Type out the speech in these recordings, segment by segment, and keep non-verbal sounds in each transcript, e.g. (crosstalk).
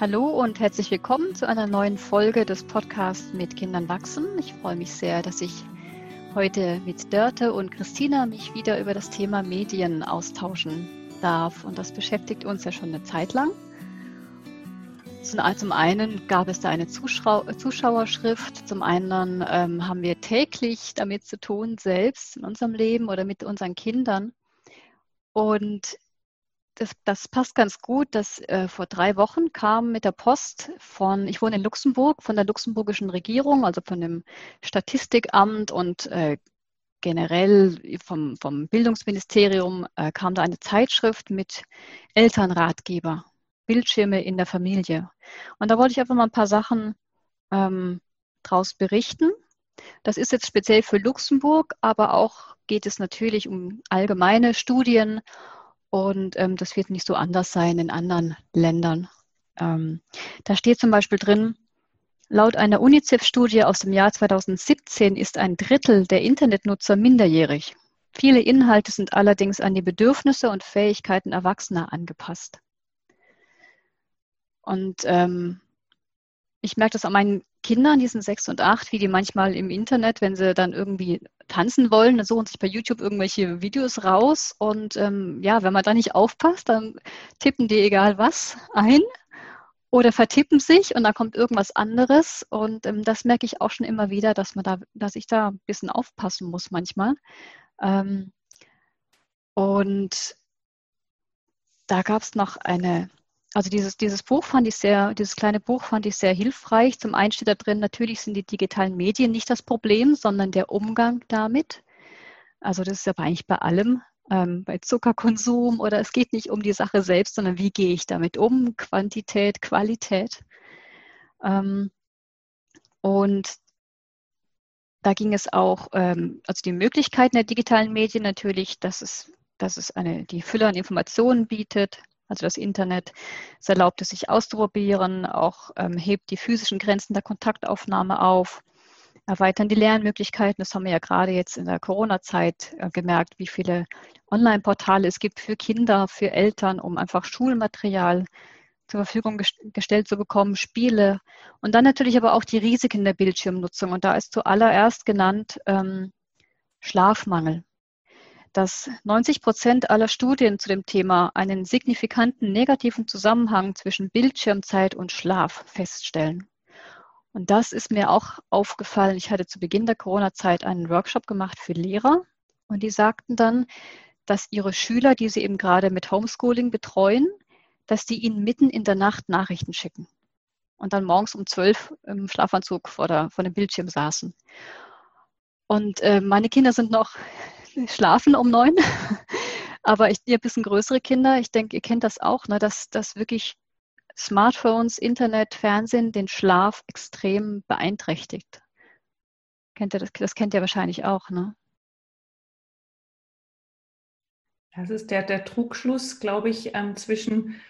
Hallo und herzlich willkommen zu einer neuen Folge des Podcasts mit Kindern wachsen. Ich freue mich sehr, dass ich heute mit Dörte und Christina mich wieder über das Thema Medien austauschen darf. Und das beschäftigt uns ja schon eine Zeit lang. Zum einen gab es da eine Zuschau Zuschauerschrift, zum anderen ähm, haben wir täglich damit zu tun, selbst in unserem Leben oder mit unseren Kindern. Und das, das passt ganz gut, dass äh, vor drei Wochen kam mit der Post von, ich wohne in Luxemburg, von der luxemburgischen Regierung, also von dem Statistikamt und äh, generell vom, vom Bildungsministerium äh, kam da eine Zeitschrift mit Elternratgeber, Bildschirme in der Familie. Und da wollte ich einfach mal ein paar Sachen ähm, draus berichten. Das ist jetzt speziell für Luxemburg, aber auch geht es natürlich um allgemeine Studien und ähm, das wird nicht so anders sein in anderen Ländern. Ähm, da steht zum Beispiel drin, laut einer UNICEF-Studie aus dem Jahr 2017 ist ein Drittel der Internetnutzer minderjährig. Viele Inhalte sind allerdings an die Bedürfnisse und Fähigkeiten Erwachsener angepasst. Und ähm, ich merke das an meinen Kindern, die sind sechs und acht, wie die manchmal im Internet, wenn sie dann irgendwie tanzen wollen, dann suchen sich bei YouTube irgendwelche Videos raus. Und ähm, ja, wenn man da nicht aufpasst, dann tippen die egal was ein oder vertippen sich und dann kommt irgendwas anderes. Und ähm, das merke ich auch schon immer wieder, dass man da, dass ich da ein bisschen aufpassen muss manchmal. Ähm, und da gab es noch eine also dieses, dieses Buch fand ich sehr, dieses kleine Buch fand ich sehr hilfreich. Zum einen steht da drin, natürlich sind die digitalen Medien nicht das Problem, sondern der Umgang damit. Also das ist aber eigentlich bei allem, ähm, bei Zuckerkonsum oder es geht nicht um die Sache selbst, sondern wie gehe ich damit um, Quantität, Qualität. Ähm, und da ging es auch, ähm, also die Möglichkeiten der digitalen Medien natürlich, dass es, dass es eine, die Fülle an Informationen bietet, also das Internet. Es erlaubt es sich auszuprobieren, auch ähm, hebt die physischen Grenzen der Kontaktaufnahme auf, erweitern die Lernmöglichkeiten. Das haben wir ja gerade jetzt in der Corona-Zeit äh, gemerkt, wie viele Online-Portale es gibt für Kinder, für Eltern, um einfach Schulmaterial zur Verfügung gestellt zu bekommen, Spiele und dann natürlich aber auch die Risiken der Bildschirmnutzung. Und da ist zuallererst genannt ähm, Schlafmangel dass 90 Prozent aller Studien zu dem Thema einen signifikanten negativen Zusammenhang zwischen Bildschirmzeit und Schlaf feststellen. Und das ist mir auch aufgefallen. Ich hatte zu Beginn der Corona-Zeit einen Workshop gemacht für Lehrer und die sagten dann, dass ihre Schüler, die sie eben gerade mit Homeschooling betreuen, dass die ihnen mitten in der Nacht Nachrichten schicken und dann morgens um zwölf im Schlafanzug vor, der, vor dem Bildschirm saßen. Und äh, meine Kinder sind noch schlafen um neun. (laughs) Aber ich, ihr bisschen größere Kinder, ich denke, ihr kennt das auch, ne, dass, dass wirklich Smartphones, Internet, Fernsehen den Schlaf extrem beeinträchtigt. Kennt ihr das, das kennt ihr wahrscheinlich auch, ne? Das ist der, der Trugschluss, glaube ich, ähm, zwischen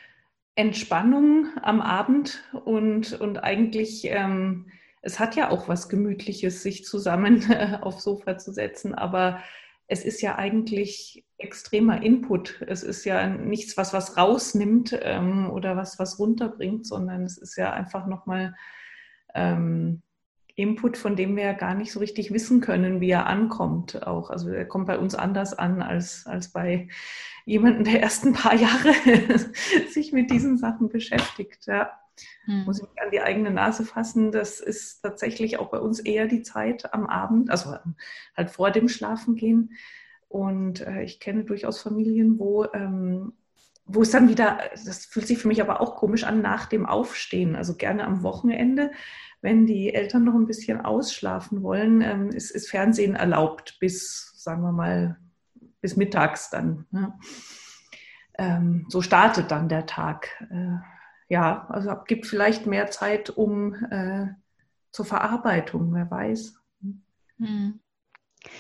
Entspannung am Abend und, und eigentlich, ähm, es hat ja auch was Gemütliches, sich zusammen äh, (laughs) aufs Sofa zu setzen, aber es ist ja eigentlich extremer Input. Es ist ja nichts, was was rausnimmt ähm, oder was was runterbringt, sondern es ist ja einfach nochmal ähm, Input, von dem wir ja gar nicht so richtig wissen können, wie er ankommt. Auch also er kommt bei uns anders an als als bei jemandem, der erst ein paar Jahre (laughs) sich mit diesen Sachen beschäftigt. Ja. Hm. Muss ich mich an die eigene Nase fassen. Das ist tatsächlich auch bei uns eher die Zeit am Abend, also halt vor dem Schlafengehen. Und äh, ich kenne durchaus Familien, wo, ähm, wo es dann wieder, das fühlt sich für mich aber auch komisch an, nach dem Aufstehen, also gerne am Wochenende, wenn die Eltern noch ein bisschen ausschlafen wollen, ähm, ist, ist Fernsehen erlaubt bis, sagen wir mal, bis mittags dann. Ne? Ähm, so startet dann der Tag. Äh, ja, also gibt vielleicht mehr Zeit um äh, zur Verarbeitung, wer weiß. Hm.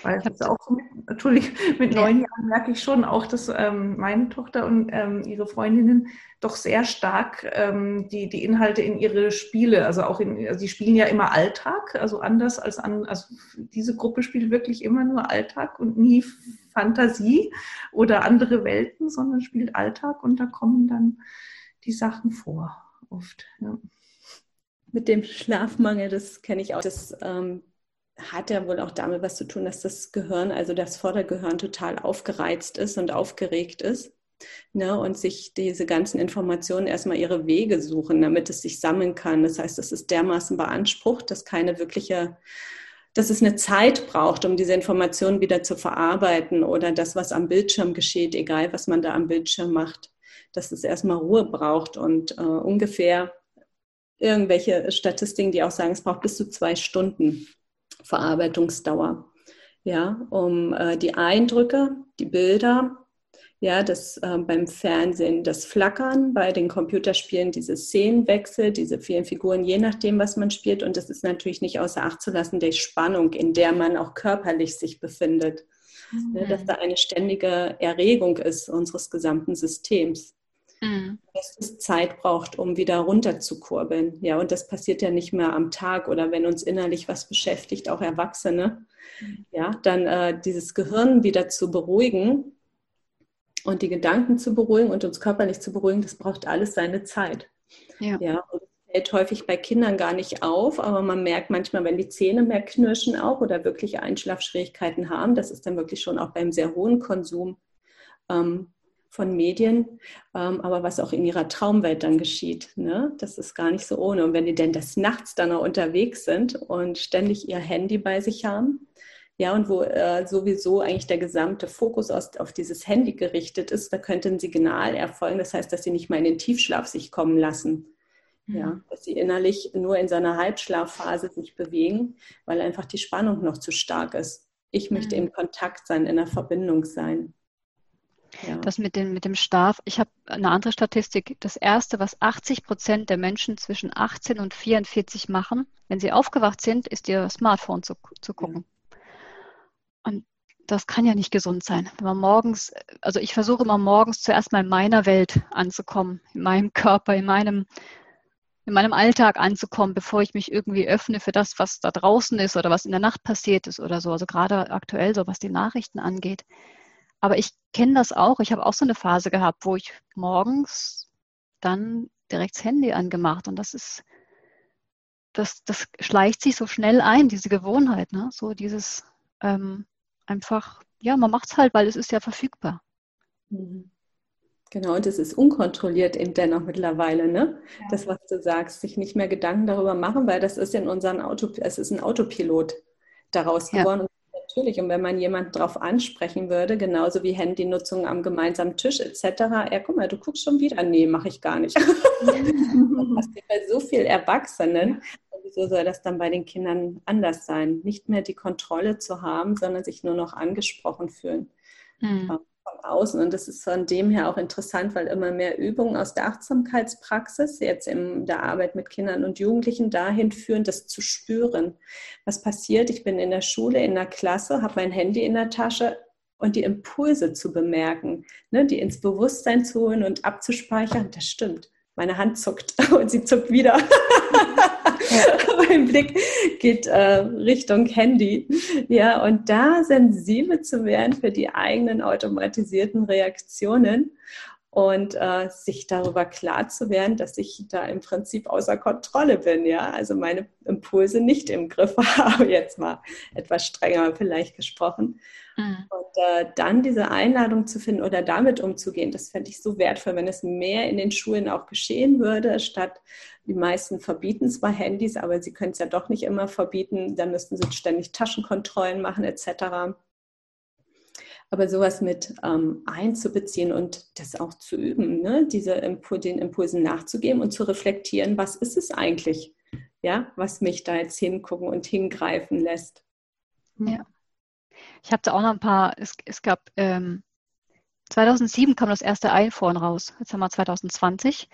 Weil es auch mit, Entschuldigung, (laughs) mit neun Jahren merke ich schon auch, dass ähm, meine Tochter und ähm, ihre Freundinnen doch sehr stark ähm, die, die Inhalte in ihre Spiele, also auch in, also sie spielen ja immer Alltag, also anders als an, also diese Gruppe spielt wirklich immer nur Alltag und nie Fantasie oder andere Welten, sondern spielt Alltag und da kommen dann die Sachen vor. oft. Ja. Mit dem Schlafmangel, das kenne ich auch. Das ähm, hat ja wohl auch damit was zu tun, dass das Gehirn, also das Vordergehirn, total aufgereizt ist und aufgeregt ist. Ne, und sich diese ganzen Informationen erstmal ihre Wege suchen, damit es sich sammeln kann. Das heißt, es ist dermaßen beansprucht, dass keine wirkliche, dass es eine Zeit braucht, um diese Informationen wieder zu verarbeiten oder das, was am Bildschirm geschieht, egal was man da am Bildschirm macht, dass es erstmal Ruhe braucht und äh, ungefähr irgendwelche Statistiken, die auch sagen, es braucht bis zu zwei Stunden Verarbeitungsdauer. Ja, um äh, die Eindrücke, die Bilder, ja, das äh, beim Fernsehen das Flackern, bei den Computerspielen diese Szenenwechsel, diese vielen Figuren, je nachdem, was man spielt. Und das ist natürlich nicht außer Acht zu lassen, die Spannung, in der man auch körperlich sich befindet. Mhm. Ne, dass da eine ständige Erregung ist unseres gesamten Systems. Mhm. Dass es Zeit braucht, um wieder runterzukurbeln. Ja, und das passiert ja nicht mehr am Tag oder wenn uns innerlich was beschäftigt, auch Erwachsene. Mhm. Ja, dann äh, dieses Gehirn wieder zu beruhigen und die Gedanken zu beruhigen und uns körperlich zu beruhigen, das braucht alles seine Zeit. Ja. ja fällt häufig bei Kindern gar nicht auf, aber man merkt manchmal, wenn die Zähne mehr knirschen auch oder wirklich Einschlafschwierigkeiten haben, das ist dann wirklich schon auch beim sehr hohen Konsum ähm, von Medien, ähm, aber was auch in ihrer Traumwelt dann geschieht. Ne? Das ist gar nicht so ohne. Und wenn die denn des Nachts dann noch unterwegs sind und ständig ihr Handy bei sich haben, ja, und wo äh, sowieso eigentlich der gesamte Fokus aus, auf dieses Handy gerichtet ist, da könnte ein Signal erfolgen. Das heißt, dass sie nicht mal in den Tiefschlaf sich kommen lassen. Mhm. Ja, dass sie innerlich nur in seiner Halbschlafphase sich bewegen, weil einfach die Spannung noch zu stark ist. Ich möchte mhm. im Kontakt sein, in der Verbindung sein. Ja. Das mit dem, mit dem Schlaf, ich habe eine andere Statistik. Das erste, was 80 Prozent der Menschen zwischen 18 und 44 machen, wenn sie aufgewacht sind, ist ihr Smartphone zu, zu gucken. Und das kann ja nicht gesund sein. Wenn man morgens, also ich versuche immer morgens zuerst mal in meiner Welt anzukommen, in meinem Körper, in meinem, in meinem Alltag anzukommen, bevor ich mich irgendwie öffne für das, was da draußen ist oder was in der Nacht passiert ist oder so. Also gerade aktuell so, was die Nachrichten angeht. Aber ich kenne das auch. Ich habe auch so eine Phase gehabt, wo ich morgens dann direkt das Handy angemacht und das ist, das, das schleicht sich so schnell ein, diese Gewohnheit, ne? So dieses ähm, einfach, ja, man macht es halt, weil es ist ja verfügbar. Mhm. Genau, und es ist unkontrolliert eben dennoch mittlerweile, ne? Ja. Das, was du sagst, sich nicht mehr Gedanken darüber machen, weil das ist in unseren Auto, es ist ein Autopilot daraus geworden. Ja natürlich. Und wenn man jemanden darauf ansprechen würde, genauso wie Handynutzung am gemeinsamen Tisch etc., ja, guck mal, du guckst schon wieder. Nee, mache ich gar nicht. (laughs) (laughs) das bei so vielen Erwachsenen. wieso soll das dann bei den Kindern anders sein? Nicht mehr die Kontrolle zu haben, sondern sich nur noch angesprochen fühlen. Mhm von außen. Und das ist von dem her auch interessant, weil immer mehr Übungen aus der Achtsamkeitspraxis, jetzt in der Arbeit mit Kindern und Jugendlichen, dahin führen, das zu spüren. Was passiert? Ich bin in der Schule, in der Klasse, habe mein Handy in der Tasche und die Impulse zu bemerken, ne, die ins Bewusstsein zu holen und abzuspeichern. Das stimmt. Meine Hand zuckt (laughs) und sie zuckt wieder. (laughs) mein Blick geht äh, Richtung Handy. Ja, und da sensibel zu werden für die eigenen automatisierten Reaktionen und äh, sich darüber klar zu werden, dass ich da im Prinzip außer Kontrolle bin, ja, also meine Impulse nicht im Griff (laughs) habe, jetzt mal etwas strenger vielleicht gesprochen. Mhm. Und äh, dann diese Einladung zu finden oder damit umzugehen, das fände ich so wertvoll, wenn es mehr in den Schulen auch geschehen würde, statt die meisten verbieten zwar Handys, aber sie können es ja doch nicht immer verbieten, dann müssten sie ständig Taschenkontrollen machen etc aber sowas mit ähm, einzubeziehen und das auch zu üben, ne? Diese Impul den Impulsen nachzugeben und zu reflektieren, was ist es eigentlich, ja, was mich da jetzt hingucken und hingreifen lässt. Ja. Ich habe da auch noch ein paar, es, es gab, ähm, 2007 kam das erste iPhone raus, jetzt haben wir 2020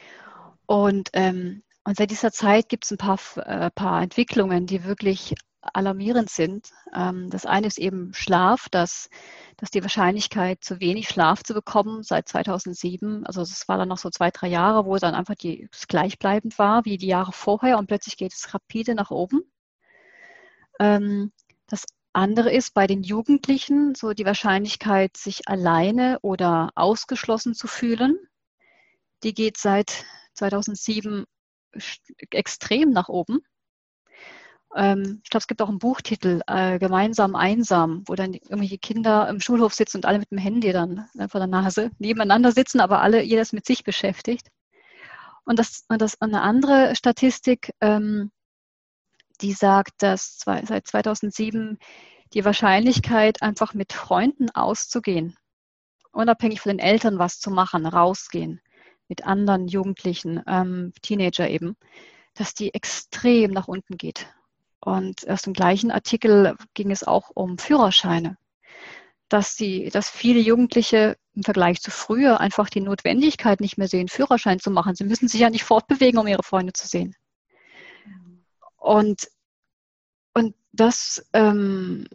und, ähm, und seit dieser Zeit gibt es ein paar, äh, paar Entwicklungen, die wirklich alarmierend sind. Ähm, das eine ist eben Schlaf, dass, dass die Wahrscheinlichkeit, zu wenig Schlaf zu bekommen seit 2007, also es war dann noch so zwei, drei Jahre, wo dann einfach die, gleichbleibend war wie die Jahre vorher und plötzlich geht es rapide nach oben. Ähm, das andere ist bei den Jugendlichen so die Wahrscheinlichkeit, sich alleine oder ausgeschlossen zu fühlen. Die geht seit 2007 extrem nach oben. Ähm, ich glaube, es gibt auch einen Buchtitel, äh, Gemeinsam einsam, wo dann irgendwelche Kinder im Schulhof sitzen und alle mit dem Handy dann äh, vor der Nase nebeneinander sitzen, aber alle, jedes mit sich beschäftigt. Und das, und das eine andere Statistik, ähm, die sagt, dass zwei, seit 2007 die Wahrscheinlichkeit, einfach mit Freunden auszugehen, unabhängig von den Eltern was zu machen, rausgehen, mit anderen Jugendlichen, ähm, Teenager eben, dass die extrem nach unten geht. Und aus dem gleichen Artikel ging es auch um Führerscheine, dass, die, dass viele Jugendliche im Vergleich zu früher einfach die Notwendigkeit nicht mehr sehen, Führerschein zu machen. Sie müssen sich ja nicht fortbewegen, um ihre Freunde zu sehen. Und, und das, ähm,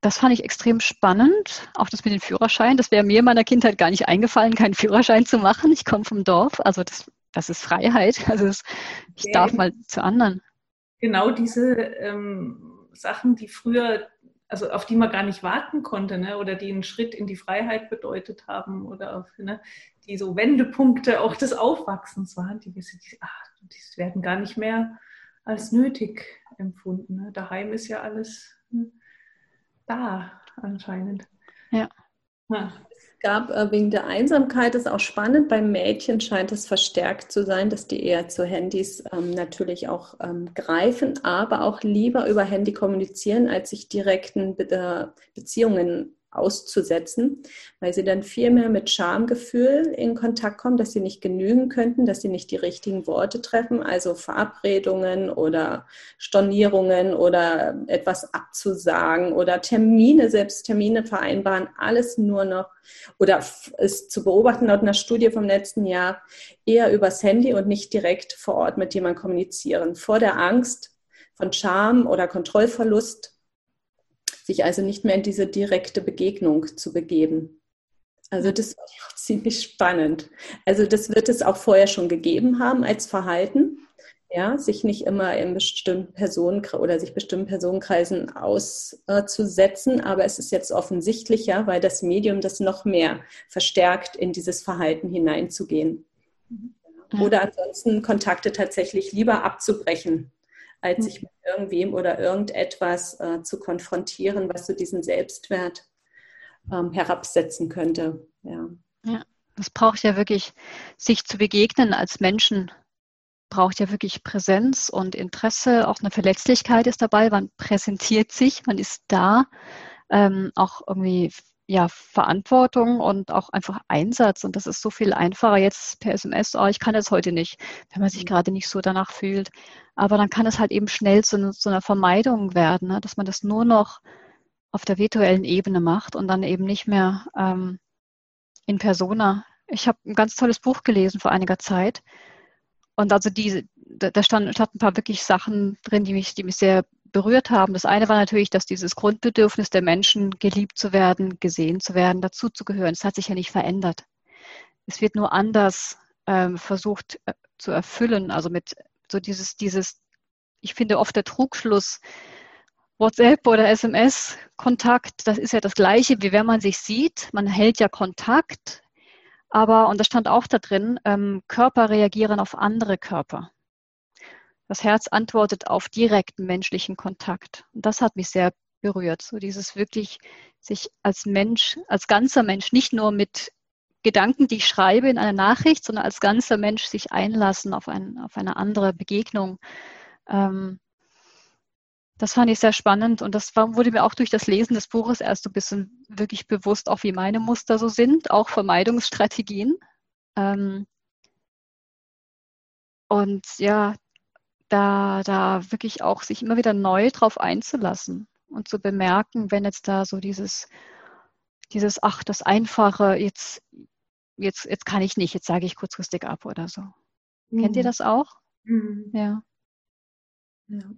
das fand ich extrem spannend, auch das mit dem Führerschein. Das wäre mir in meiner Kindheit gar nicht eingefallen, keinen Führerschein zu machen. Ich komme vom Dorf, also das, das ist Freiheit. (laughs) Also das, ich ja, darf mal zu anderen. Genau diese ähm, Sachen, die früher, also auf die man gar nicht warten konnte, ne? oder die einen Schritt in die Freiheit bedeutet haben, oder auf, ne? die so Wendepunkte auch des Aufwachsens waren, die, die, ach, die werden gar nicht mehr als nötig empfunden. Ne? Daheim ist ja alles hm, da anscheinend. Ja. Es gab äh, wegen der Einsamkeit, ist auch spannend, bei Mädchen scheint es verstärkt zu sein, dass die eher zu Handys ähm, natürlich auch ähm, greifen, aber auch lieber über Handy kommunizieren, als sich direkten Be äh, Beziehungen auszusetzen, weil sie dann viel mehr mit Schamgefühl in Kontakt kommen, dass sie nicht genügen könnten, dass sie nicht die richtigen Worte treffen, also Verabredungen oder Stornierungen oder etwas abzusagen oder Termine, selbst Termine vereinbaren, alles nur noch oder ist zu beobachten laut einer Studie vom letzten Jahr eher übers Handy und nicht direkt vor Ort mit jemandem kommunizieren. Vor der Angst von Scham oder Kontrollverlust sich also nicht mehr in diese direkte Begegnung zu begeben. Also das war ziemlich spannend. Also das wird es auch vorher schon gegeben haben als Verhalten, ja, sich nicht immer in bestimmten Personen oder sich bestimmten Personenkreisen auszusetzen, aber es ist jetzt offensichtlicher, weil das Medium das noch mehr verstärkt, in dieses Verhalten hineinzugehen. Oder ansonsten Kontakte tatsächlich lieber abzubrechen, als hm. sich mit irgendwem oder irgendetwas äh, zu konfrontieren, was so diesen Selbstwert ähm, herabsetzen könnte. Ja. ja, das braucht ja wirklich, sich zu begegnen als Menschen, braucht ja wirklich Präsenz und Interesse, auch eine Verletzlichkeit ist dabei, man präsentiert sich, man ist da, ähm, auch irgendwie ja, Verantwortung und auch einfach Einsatz. Und das ist so viel einfacher jetzt per SMS, oh, ich kann das heute nicht, wenn man sich mhm. gerade nicht so danach fühlt. Aber dann kann es halt eben schnell zu, zu einer Vermeidung werden, ne? dass man das nur noch auf der virtuellen Ebene macht und dann eben nicht mehr ähm, in Persona. Ich habe ein ganz tolles Buch gelesen vor einiger Zeit. Und also diese, da stand, stand ein paar wirklich Sachen drin, die mich, die mich sehr berührt haben. Das eine war natürlich, dass dieses Grundbedürfnis der Menschen, geliebt zu werden, gesehen zu werden, dazuzugehören, das hat sich ja nicht verändert. Es wird nur anders ähm, versucht äh, zu erfüllen. Also mit so dieses, dieses, ich finde oft der Trugschluss, WhatsApp oder SMS-Kontakt, das ist ja das Gleiche, wie wenn man sich sieht. Man hält ja Kontakt, aber, und das stand auch da drin, ähm, Körper reagieren auf andere Körper. Das Herz antwortet auf direkten menschlichen Kontakt. Und das hat mich sehr berührt. So dieses wirklich sich als Mensch, als ganzer Mensch, nicht nur mit Gedanken, die ich schreibe in einer Nachricht, sondern als ganzer Mensch sich einlassen auf, ein, auf eine andere Begegnung. Ähm, das fand ich sehr spannend und das war, wurde mir auch durch das Lesen des Buches erst so ein bisschen wirklich bewusst, auch wie meine Muster so sind, auch Vermeidungsstrategien. Ähm, und ja, da, da wirklich auch sich immer wieder neu drauf einzulassen und zu bemerken, wenn jetzt da so dieses, dieses, ach, das Einfache, jetzt, jetzt, jetzt kann ich nicht, jetzt sage ich kurzfristig ab oder so. Mhm. Kennt ihr mhm. das auch? Mhm. Ja. ja.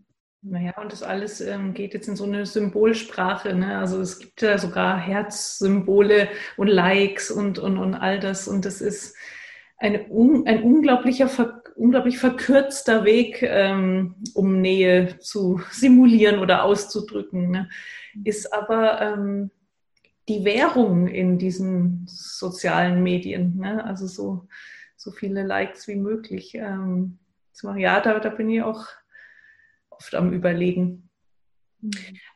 Naja, und das alles ähm, geht jetzt in so eine Symbolsprache. Ne? Also es gibt ja sogar Herzsymbole und Likes und, und, und all das. Und das ist eine, ein unglaublicher Ver unglaublich verkürzter Weg, ähm, um Nähe zu simulieren oder auszudrücken, ne? ist aber ähm, die Währung in diesen sozialen Medien. Ne? Also so, so viele Likes wie möglich ähm, zu machen. Ja, da, da bin ich auch oft am Überlegen.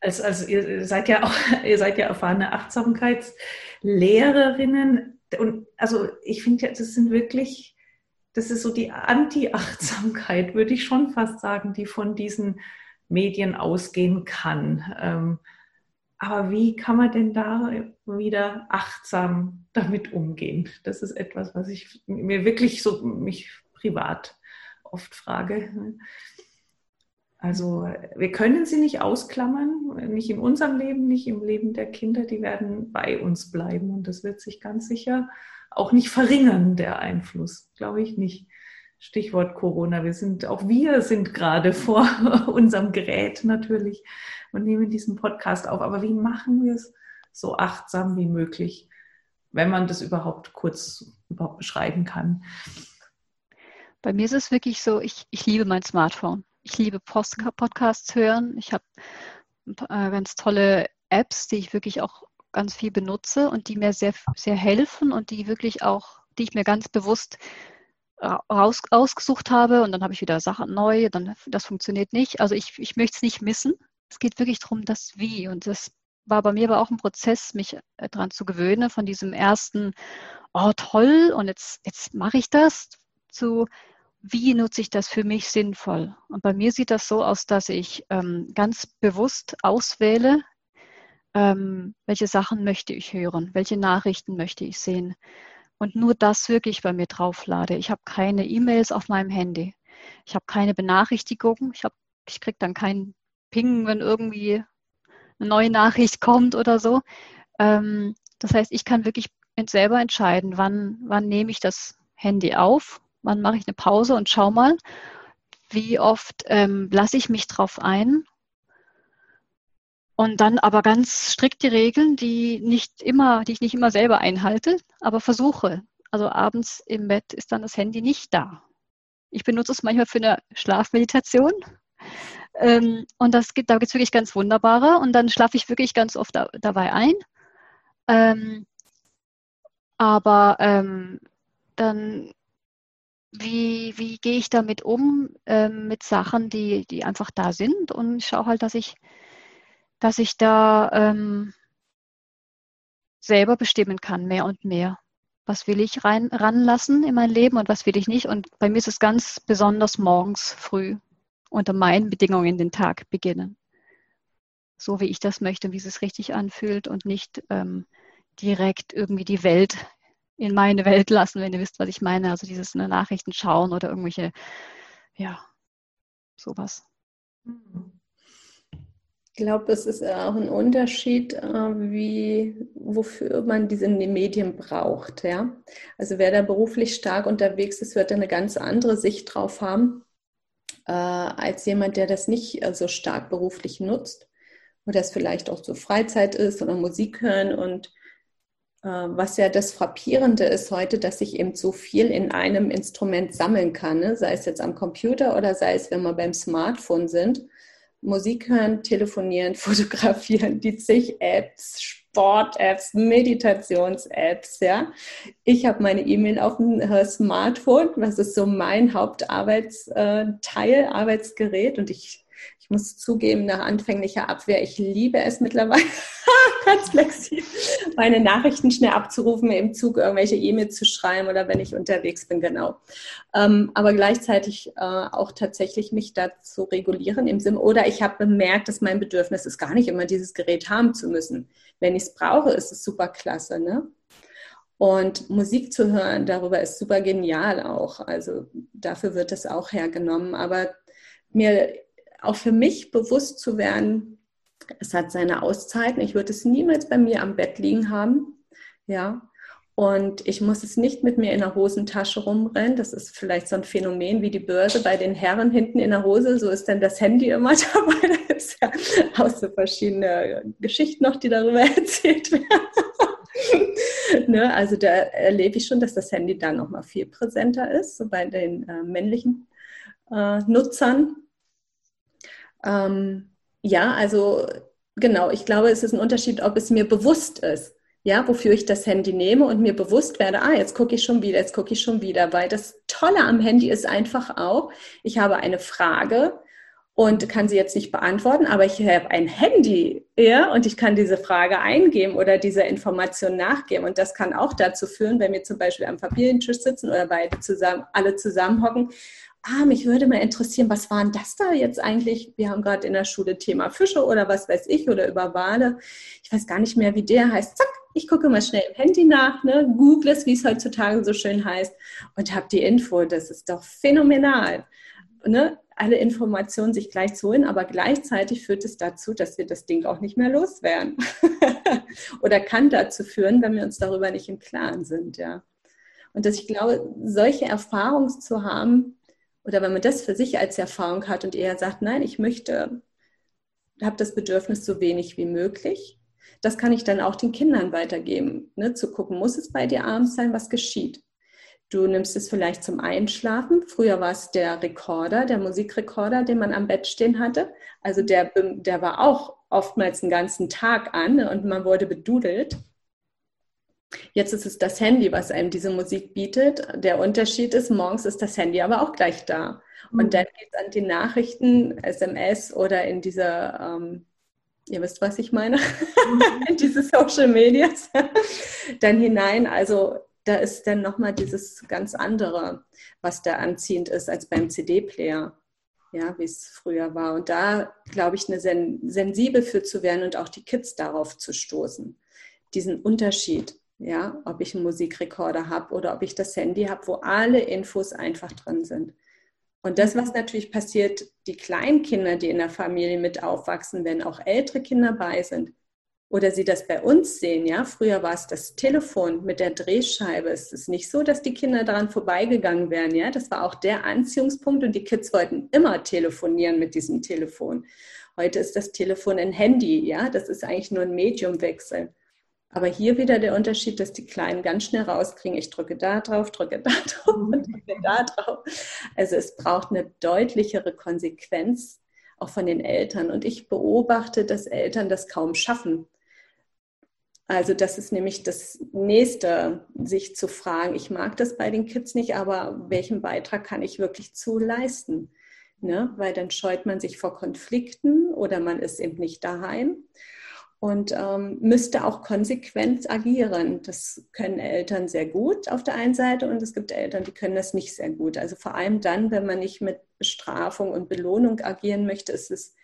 Also, also ihr seid ja auch, (laughs) ihr seid ja erfahrene Achtsamkeitslehrerinnen. Und also ich finde, das sind wirklich, das ist so die Anti-Achtsamkeit, würde ich schon fast sagen, die von diesen Medien ausgehen kann. Aber wie kann man denn da wieder achtsam damit umgehen? Das ist etwas, was ich mir wirklich so mich privat oft frage. Also wir können sie nicht ausklammern, nicht in unserem Leben, nicht im Leben der Kinder, die werden bei uns bleiben und das wird sich ganz sicher auch nicht verringern, der Einfluss, glaube ich nicht. Stichwort Corona. Wir sind, auch wir sind gerade vor (laughs) unserem Gerät natürlich und nehmen diesen Podcast auf. Aber wie machen wir es so achtsam wie möglich, wenn man das überhaupt kurz überhaupt beschreiben kann? Bei mir ist es wirklich so, ich, ich liebe mein Smartphone. Ich liebe Post Podcasts hören. Ich habe äh, ganz tolle Apps, die ich wirklich auch ganz viel benutze und die mir sehr, sehr helfen und die wirklich auch, die ich mir ganz bewusst raus, ausgesucht habe und dann habe ich wieder Sachen neu, dann das funktioniert nicht. Also ich, ich möchte es nicht missen. Es geht wirklich darum, das Wie. Und das war bei mir aber auch ein Prozess, mich äh, daran zu gewöhnen, von diesem ersten, oh toll, und jetzt, jetzt mache ich das, zu wie nutze ich das für mich sinnvoll. Und bei mir sieht das so aus, dass ich ähm, ganz bewusst auswähle, ähm, welche Sachen möchte ich hören, welche Nachrichten möchte ich sehen und nur das wirklich bei mir drauflade. Ich habe keine E-Mails auf meinem Handy. Ich habe keine Benachrichtigungen. Ich, ich kriege dann keinen Ping, wenn irgendwie eine neue Nachricht kommt oder so. Ähm, das heißt, ich kann wirklich selber entscheiden, wann, wann nehme ich das Handy auf, wann mache ich eine Pause und schau mal, wie oft ähm, lasse ich mich drauf ein und dann aber ganz strikt die Regeln, die nicht immer, die ich nicht immer selber einhalte, aber versuche. Also abends im Bett ist dann das Handy nicht da. Ich benutze es manchmal für eine Schlafmeditation. Ähm, und das gibt, da gibt es wirklich ganz wunderbare. Und dann schlafe ich wirklich ganz oft da, dabei ein. Ähm, aber ähm, dann, wie, wie gehe ich damit um, ähm, mit Sachen, die, die einfach da sind? Und ich schaue halt, dass ich dass ich da ähm, selber bestimmen kann, mehr und mehr. Was will ich rein, ranlassen in mein Leben und was will ich nicht? Und bei mir ist es ganz besonders morgens früh unter meinen Bedingungen den Tag beginnen. So wie ich das möchte, wie es sich richtig anfühlt und nicht ähm, direkt irgendwie die Welt in meine Welt lassen, wenn ihr wisst, was ich meine. Also dieses ne, Nachrichten schauen oder irgendwelche, ja, sowas. Mhm. Ich glaube, es ist auch ein Unterschied, äh, wie, wofür man diese Medien braucht. Ja? Also wer da beruflich stark unterwegs ist, wird eine ganz andere Sicht drauf haben, äh, als jemand, der das nicht äh, so stark beruflich nutzt oder es vielleicht auch zur Freizeit ist oder Musik hören. Und was ja das Frappierende ist heute, dass ich eben so viel in einem Instrument sammeln kann, ne? sei es jetzt am Computer oder sei es, wenn wir beim Smartphone sind Musik hören, telefonieren, (laughs) fotografieren, die zig Apps, Sport-Apps, Meditations-Apps, ja. Ich habe meine E-Mail auf dem äh, Smartphone, das ist so mein Hauptarbeitsteil, äh, Arbeitsgerät und ich ich muss zugeben, nach anfänglicher Abwehr, ich liebe es mittlerweile, (laughs) ganz flexibel, meine Nachrichten schnell abzurufen, im Zug irgendwelche E-Mails zu schreiben oder wenn ich unterwegs bin, genau. Ähm, aber gleichzeitig äh, auch tatsächlich mich dazu regulieren im Sinne, oder ich habe bemerkt, dass mein Bedürfnis ist, gar nicht immer dieses Gerät haben zu müssen. Wenn ich es brauche, ist es super klasse, ne? Und Musik zu hören darüber ist super genial auch. Also dafür wird es auch hergenommen. Aber mir auch für mich bewusst zu werden, es hat seine Auszeiten. Ich würde es niemals bei mir am Bett liegen haben. Ja. Und ich muss es nicht mit mir in der Hosentasche rumrennen. Das ist vielleicht so ein Phänomen wie die Börse bei den Herren hinten in der Hose. So ist dann das Handy immer (laughs) dabei. Da ist ja auch so verschiedene Geschichten noch, die darüber (laughs) erzählt werden. ne? Also da erlebe ich schon, dass das Handy da nochmal viel präsenter ist, so bei den äh, männlichen äh, Nutzern. Ähm, ja, also genau, ich glaube, es ist ein Unterschied, ob es mir bewusst ist. ja, wofür ich das Handy nehme und mir bewusst werde, ah, jetzt gucke ich schon wieder, jetzt gucke ich schon wieder, weil das Tolle am Handy ist einfach auch, ich habe eine Frage und kann sie jetzt nicht beantworten, aber ich habe ein Handy, ja, und ich kann diese Frage eingeben oder dieser Information nachgeben und das kann auch dazu führen, wenn wir zum Beispiel am Familientisch sitzen oder beide zusammen, alle zusammenhocken, ah, mich würde mal interessieren, was waren das da jetzt eigentlich? Wir haben gerade in der Schule Thema Fische oder was weiß ich oder über Wale. Ich weiß gar nicht mehr, wie der heißt. Zack, ich gucke mal schnell im Handy nach, ne, google es, wie es heutzutage so schön heißt, und habe die Info. Das ist doch phänomenal. Ne? Alle Informationen sich gleich zu holen, aber gleichzeitig führt es dazu, dass wir das Ding auch nicht mehr loswerden. (laughs) Oder kann dazu führen, wenn wir uns darüber nicht im Klaren sind, ja. Und dass ich glaube, solche Erfahrungen zu haben, oder wenn man das für sich als Erfahrung hat und eher sagt, nein, ich möchte, habe das Bedürfnis so wenig wie möglich, das kann ich dann auch den Kindern weitergeben, ne? zu gucken, muss es bei dir abends sein, was geschieht. Du nimmst es vielleicht zum Einschlafen. Früher war es der Rekorder, der Musikrekorder, den man am Bett stehen hatte. Also der, der war auch oftmals den ganzen Tag an und man wurde bedudelt. Jetzt ist es das Handy, was einem diese Musik bietet. Der Unterschied ist, morgens ist das Handy aber auch gleich da. Und mhm. dann geht es an die Nachrichten, SMS oder in dieser ähm, ihr wisst, was ich meine, (laughs) in diese Social Medias, (laughs) dann hinein. Also da ist dann nochmal dieses ganz andere, was da anziehend ist als beim CD-Player, ja, wie es früher war. Und da, glaube ich, eine sen sensibel für zu werden und auch die Kids darauf zu stoßen, diesen Unterschied. Ja, ob ich einen Musikrekorder habe oder ob ich das Handy habe, wo alle Infos einfach drin sind. Und das, was natürlich passiert, die Kleinkinder, die in der Familie mit aufwachsen, wenn auch ältere Kinder bei sind, oder sie das bei uns sehen, ja, früher war es das Telefon mit der Drehscheibe. Es ist nicht so, dass die Kinder daran vorbeigegangen wären, ja. Das war auch der Anziehungspunkt und die Kids wollten immer telefonieren mit diesem Telefon. Heute ist das Telefon ein Handy, ja. Das ist eigentlich nur ein Mediumwechsel. Aber hier wieder der Unterschied, dass die Kleinen ganz schnell rauskriegen, ich drücke da drauf, drücke da drauf und drücke da drauf. Also es braucht eine deutlichere Konsequenz auch von den Eltern. Und ich beobachte, dass Eltern das kaum schaffen. Also das ist nämlich das Nächste, sich zu fragen, ich mag das bei den Kids nicht, aber welchen Beitrag kann ich wirklich zu leisten? Ne? Weil dann scheut man sich vor Konflikten oder man ist eben nicht daheim und ähm, müsste auch konsequent agieren. Das können Eltern sehr gut auf der einen Seite und es gibt Eltern, die können das nicht sehr gut. Also vor allem dann, wenn man nicht mit Bestrafung und Belohnung agieren möchte, ist es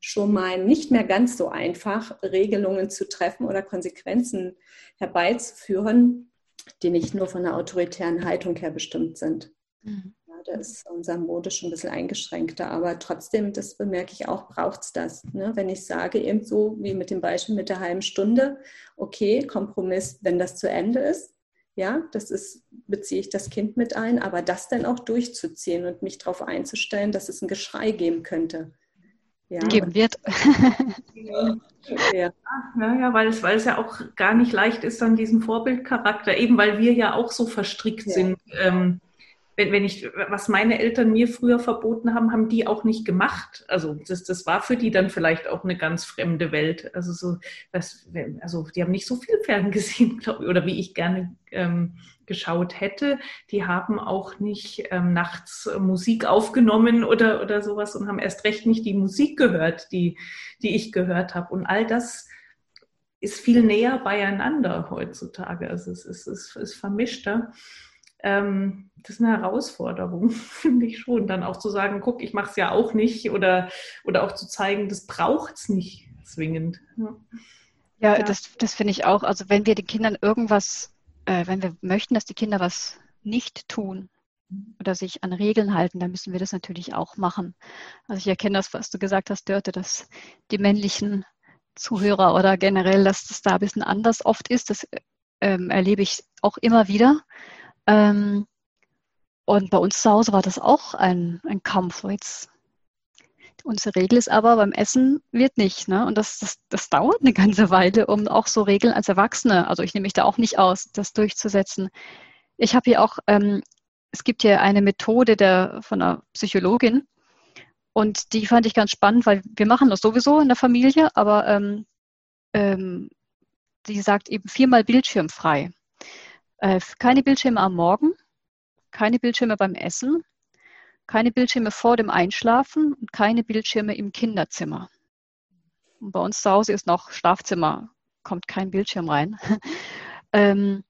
schon mal nicht mehr ganz so einfach, Regelungen zu treffen oder Konsequenzen herbeizuführen, die nicht nur von einer autoritären Haltung her bestimmt sind. Mhm da ist unser Mode schon ein bisschen eingeschränkter. Aber trotzdem, das bemerke ich auch, braucht es das. Ne? Wenn ich sage, eben so wie mit dem Beispiel mit der halben Stunde, okay, Kompromiss, wenn das zu Ende ist, ja, das ist, beziehe ich das Kind mit ein, aber das dann auch durchzuziehen und mich darauf einzustellen, dass es ein Geschrei geben könnte. Ja. Geben wird. (laughs) ja. ja, ja, weil es, weil es ja auch gar nicht leicht ist, dann diesen Vorbildcharakter, eben weil wir ja auch so verstrickt ja. sind. Ähm, wenn, wenn ich, was meine Eltern mir früher verboten haben, haben die auch nicht gemacht. Also das, das war für die dann vielleicht auch eine ganz fremde Welt. Also so, das, also die haben nicht so viel Fern gesehen, (laughs) glaube ich, oder wie ich gerne ähm, geschaut hätte. Die haben auch nicht ähm, nachts Musik aufgenommen oder, oder sowas und haben erst recht nicht die Musik gehört, die, die ich gehört habe. Und all das ist viel näher beieinander heutzutage. Also es ist, es ist vermischter ähm, das ist eine Herausforderung, (laughs) finde ich schon. Dann auch zu sagen, guck, ich mache es ja auch nicht oder, oder auch zu zeigen, das braucht es nicht zwingend. Ja, ja, ja. das, das finde ich auch. Also wenn wir den Kindern irgendwas, äh, wenn wir möchten, dass die Kinder was nicht tun oder sich an Regeln halten, dann müssen wir das natürlich auch machen. Also ich erkenne das, was du gesagt hast, Dörte, dass die männlichen Zuhörer oder generell, dass das da ein bisschen anders oft ist. Das ähm, erlebe ich auch immer wieder. Ähm, und bei uns zu Hause war das auch ein, ein Kampf. Jetzt, unsere Regel ist aber, beim Essen wird nicht. Ne? Und das, das, das dauert eine ganze Weile, um auch so Regeln als Erwachsene, also ich nehme mich da auch nicht aus, das durchzusetzen. Ich habe hier auch, ähm, es gibt hier eine Methode der, von einer Psychologin und die fand ich ganz spannend, weil wir machen das sowieso in der Familie, aber ähm, ähm, die sagt eben viermal bildschirmfrei. Äh, keine Bildschirme am Morgen, keine Bildschirme beim Essen, keine Bildschirme vor dem Einschlafen und keine Bildschirme im Kinderzimmer. Und bei uns zu Hause ist noch Schlafzimmer, kommt kein Bildschirm rein. (laughs) ähm,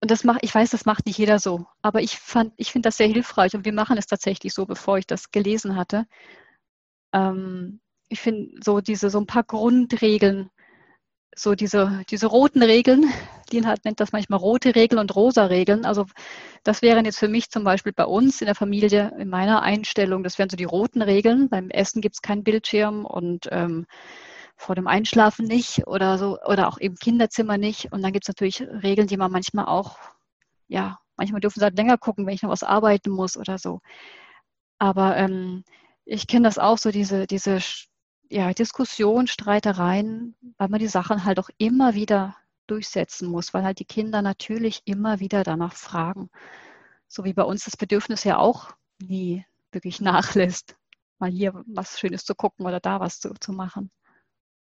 und das macht, ich weiß, das macht nicht jeder so, aber ich ich finde das sehr hilfreich und wir machen es tatsächlich so, bevor ich das gelesen hatte. Ähm, ich finde so diese, so ein paar Grundregeln, so diese, diese roten Regeln, Lienhardt nennt das manchmal rote Regeln und rosa Regeln. Also das wären jetzt für mich zum Beispiel bei uns in der Familie, in meiner Einstellung, das wären so die roten Regeln. Beim Essen gibt es keinen Bildschirm und ähm, vor dem Einschlafen nicht oder so, oder auch im Kinderzimmer nicht. Und dann gibt es natürlich Regeln, die man manchmal auch, ja, manchmal dürfen sie halt länger gucken, wenn ich noch was arbeiten muss oder so. Aber ähm, ich kenne das auch so, diese, diese ja, Diskussion, Streitereien, weil man die Sachen halt auch immer wieder durchsetzen muss, weil halt die Kinder natürlich immer wieder danach fragen. So wie bei uns das Bedürfnis ja auch nie wirklich (laughs) nachlässt, mal hier was Schönes zu gucken oder da was zu, zu machen.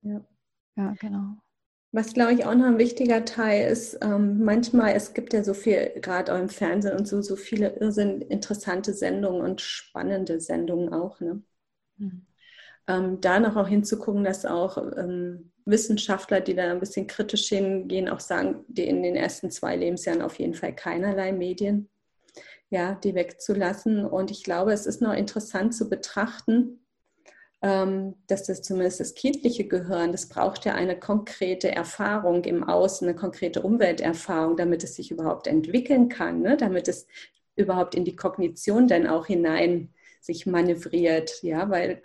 Ja. ja, genau. Was, glaube ich, auch noch ein wichtiger Teil ist, ähm, manchmal, es gibt ja so viel, gerade auch im Fernsehen und so, so viele irrsinn interessante Sendungen und spannende Sendungen auch. Ne? Mhm ähm, da noch auch hinzugucken, dass auch ähm, Wissenschaftler, die da ein bisschen kritisch hingehen, auch sagen, die in den ersten zwei Lebensjahren auf jeden Fall keinerlei Medien, ja, die wegzulassen. Und ich glaube, es ist noch interessant zu betrachten, ähm, dass das zumindest das kindliche Gehirn, das braucht ja eine konkrete Erfahrung im Außen, eine konkrete Umwelterfahrung, damit es sich überhaupt entwickeln kann, ne? damit es überhaupt in die Kognition dann auch hinein sich manövriert, ja, weil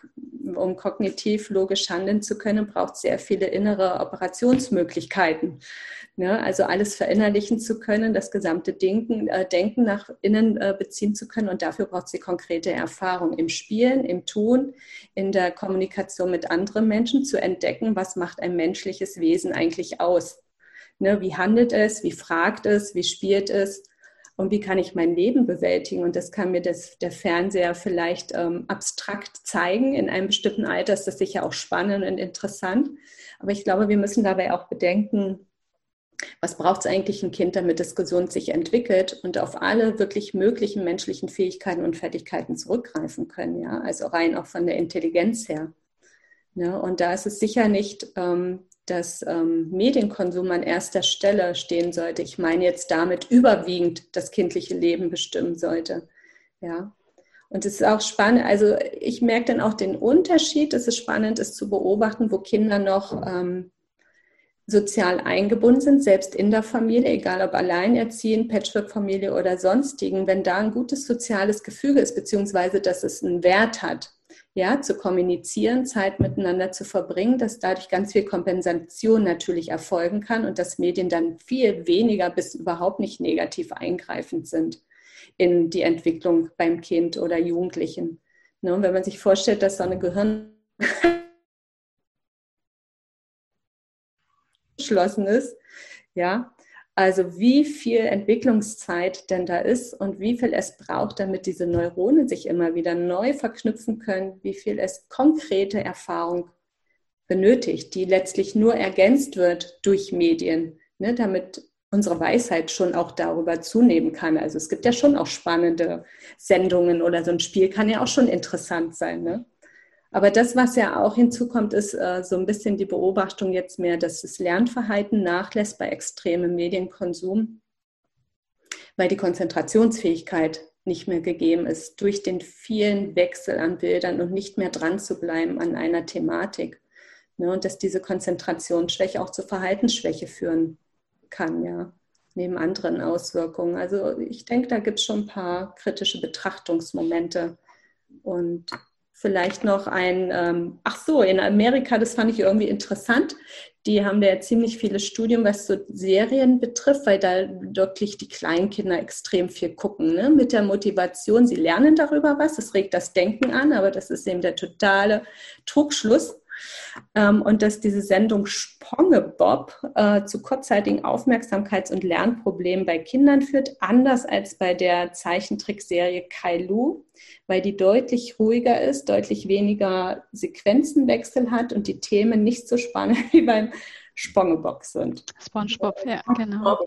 um kognitiv logisch handeln zu können, braucht sehr viele innere Operationsmöglichkeiten. Ne? Also alles verinnerlichen zu können, das gesamte Denken, äh, Denken nach innen äh, beziehen zu können und dafür braucht es die konkrete Erfahrung im Spielen, im Tun, in der Kommunikation mit anderen Menschen zu entdecken, was macht ein menschliches Wesen eigentlich aus. Ne? Wie handelt es, wie fragt es, wie spielt es und wie kann ich mein Leben bewältigen. Und das kann mir das, der Fernseher vielleicht ähm, abstrakt zeigen. In einem bestimmten Alter ist das sicher auch spannend und interessant. Aber ich glaube, wir müssen dabei auch bedenken, was braucht es eigentlich ein Kind, damit es gesund sich entwickelt und auf alle wirklich möglichen menschlichen Fähigkeiten und Fertigkeiten zurückgreifen können. Ja? Also rein auch von der Intelligenz her. Ja, ne? und da ist es sicher nicht ähm, dass ähm, Medienkonsum an erster Stelle stehen sollte. Ich meine jetzt damit überwiegend das kindliche Leben bestimmen sollte. Ja. Und es ist auch spannend, also ich merke dann auch den Unterschied, es ist spannend, es zu beobachten, wo Kinder noch ähm, sozial eingebunden sind, selbst in der Familie, egal ob alleinerziehend, Patchwork-Familie oder sonstigen, wenn da ein gutes soziales Gefüge ist, beziehungsweise dass es einen Wert hat, ja, zu kommunizieren, Zeit miteinander zu verbringen, dass dadurch ganz viel Kompensation natürlich erfolgen kann und dass Medien dann viel weniger bis überhaupt nicht negativ eingreifend sind in die Entwicklung beim Kind oder Jugendlichen. Ne, und wenn man sich vorstellt, dass so eine Gehirn (laughs) geschlossen ist, ja, also wie viel Entwicklungszeit denn da ist und wie viel es braucht, damit diese Neuronen sich immer wieder neu verknüpfen können, wie viel es konkrete Erfahrung benötigt, die letztlich nur ergänzt wird durch Medien, ne, damit unsere Weisheit schon auch darüber zunehmen kann. Also es gibt ja schon auch spannende Sendungen oder so ein Spiel kann ja auch schon interessant sein. Ne? Aber das, was ja auch hinzukommt, ist äh, so ein bisschen die Beobachtung jetzt mehr, dass das Lernverhalten nachlässt bei extremem Medienkonsum, weil die Konzentrationsfähigkeit nicht mehr gegeben ist durch den vielen Wechsel an Bildern und nicht mehr dran zu bleiben an einer Thematik. Ne, und dass diese Konzentrationsschwäche auch zur Verhaltensschwäche führen kann, ja, neben anderen Auswirkungen. Also ich denke, da gibt es schon ein paar kritische Betrachtungsmomente. Und Vielleicht noch ein, ähm, ach so, in Amerika, das fand ich irgendwie interessant. Die haben da ja ziemlich viele Studien, was so Serien betrifft, weil da wirklich die Kleinkinder extrem viel gucken. Ne? Mit der Motivation, sie lernen darüber was, das regt das Denken an, aber das ist eben der totale Trugschluss. Ähm, und dass diese Sendung Spongebob äh, zu kurzzeitigen Aufmerksamkeits- und Lernproblemen bei Kindern führt, anders als bei der Zeichentrickserie Kailu, weil die deutlich ruhiger ist, deutlich weniger Sequenzenwechsel hat und die Themen nicht so spannend (laughs) wie beim Spongebob sind. Spongebob, ja, (laughs) genau.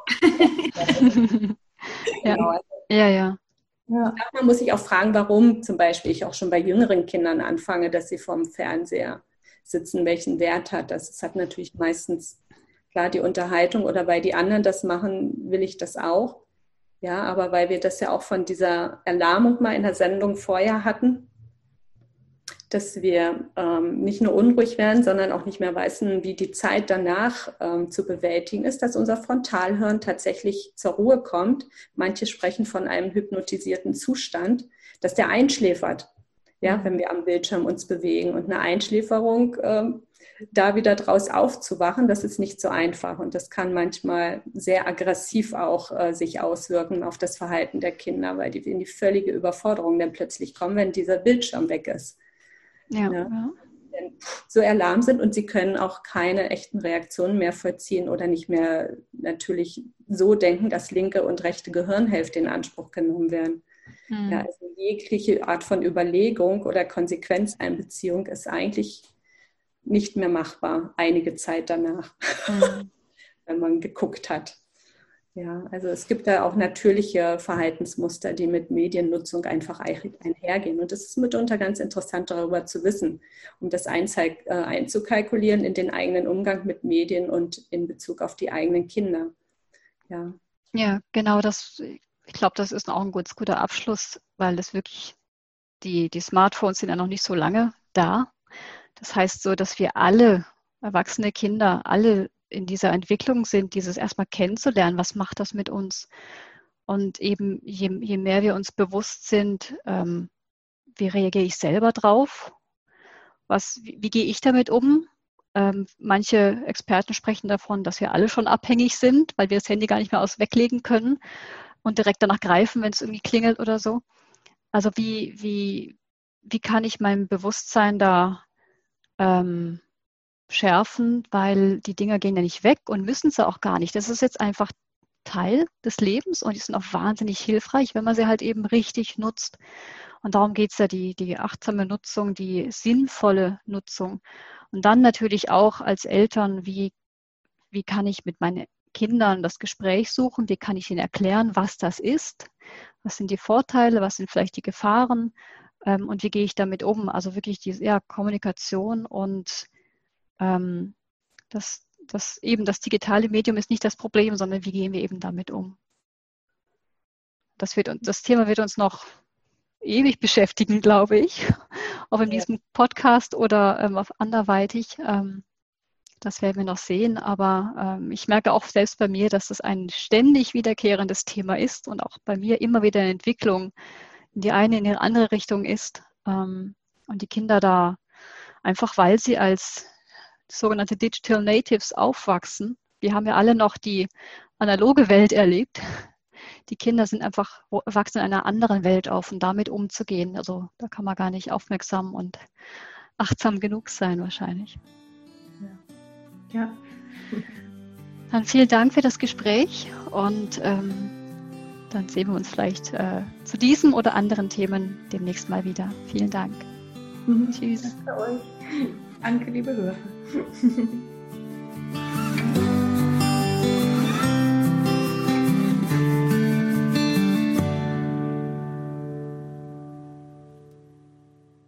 ja. Genau. ja, ja. Ja. Man muss sich auch fragen, warum zum Beispiel ich auch schon bei jüngeren Kindern anfange, dass sie vorm Fernseher sitzen, welchen Wert hat das. Es hat natürlich meistens, klar, die Unterhaltung oder weil die anderen das machen, will ich das auch. Ja, aber weil wir das ja auch von dieser Erlahmung mal in der Sendung vorher hatten, dass wir ähm, nicht nur unruhig werden, sondern auch nicht mehr wissen, wie die Zeit danach ähm, zu bewältigen ist, dass unser Frontalhirn tatsächlich zur Ruhe kommt. Manche sprechen von einem hypnotisierten Zustand, dass der einschläfert, ja, wenn wir am Bildschirm uns bewegen. Und eine Einschläferung, ähm, da wieder draus aufzuwachen, das ist nicht so einfach. Und das kann manchmal sehr aggressiv auch äh, sich auswirken auf das Verhalten der Kinder, weil die in die völlige Überforderung dann plötzlich kommen, wenn dieser Bildschirm weg ist. Ja. ja. So erlahmt sind und sie können auch keine echten Reaktionen mehr vollziehen oder nicht mehr natürlich so denken, dass linke und rechte Gehirnhälfte in Anspruch genommen werden. Mhm. Ja, also jegliche Art von Überlegung oder Konsequenzeinbeziehung ist eigentlich nicht mehr machbar, einige Zeit danach, mhm. (laughs) wenn man geguckt hat. Ja, also es gibt da auch natürliche Verhaltensmuster, die mit Mediennutzung einfach einhergehen. Und es ist mitunter ganz interessant, darüber zu wissen, um das äh, einzukalkulieren in den eigenen Umgang mit Medien und in Bezug auf die eigenen Kinder. Ja, ja genau. Das, ich glaube, das ist auch ein ganz guter Abschluss, weil das wirklich, die, die Smartphones sind ja noch nicht so lange da. Das heißt so, dass wir alle erwachsene Kinder, alle in dieser Entwicklung sind, dieses erstmal kennenzulernen, was macht das mit uns? Und eben, je, je mehr wir uns bewusst sind, ähm, wie reagiere ich selber drauf? Was, wie, wie gehe ich damit um? Ähm, manche Experten sprechen davon, dass wir alle schon abhängig sind, weil wir das Handy gar nicht mehr aus weglegen können und direkt danach greifen, wenn es irgendwie klingelt oder so. Also wie, wie, wie kann ich mein Bewusstsein da ähm, schärfen, weil die Dinger gehen ja nicht weg und müssen sie auch gar nicht. Das ist jetzt einfach Teil des Lebens und die sind auch wahnsinnig hilfreich, wenn man sie halt eben richtig nutzt. Und darum geht es ja, die, die achtsame Nutzung, die sinnvolle Nutzung. Und dann natürlich auch als Eltern, wie, wie kann ich mit meinen Kindern das Gespräch suchen, wie kann ich ihnen erklären, was das ist, was sind die Vorteile, was sind vielleicht die Gefahren ähm, und wie gehe ich damit um. Also wirklich die ja, Kommunikation und ähm, das, das eben das digitale Medium ist nicht das Problem, sondern wie gehen wir eben damit um. Das, wird, das Thema wird uns noch ewig beschäftigen, glaube ich, ob in ja. diesem Podcast oder ähm, auf anderweitig. Ähm, das werden wir noch sehen, aber ähm, ich merke auch selbst bei mir, dass das ein ständig wiederkehrendes Thema ist und auch bei mir immer wieder eine Entwicklung in die eine, in die andere Richtung ist. Ähm, und die Kinder da einfach, weil sie als sogenannte Digital Natives aufwachsen. Wir haben ja alle noch die analoge Welt erlebt. Die Kinder sind einfach, wachsen in einer anderen Welt auf und damit umzugehen. Also da kann man gar nicht aufmerksam und achtsam genug sein wahrscheinlich. Ja. Dann vielen Dank für das Gespräch und ähm, dann sehen wir uns vielleicht äh, zu diesem oder anderen Themen demnächst mal wieder. Vielen Dank. Mhm. Tschüss. Danke euch. Danke, liebe Hörer. (laughs)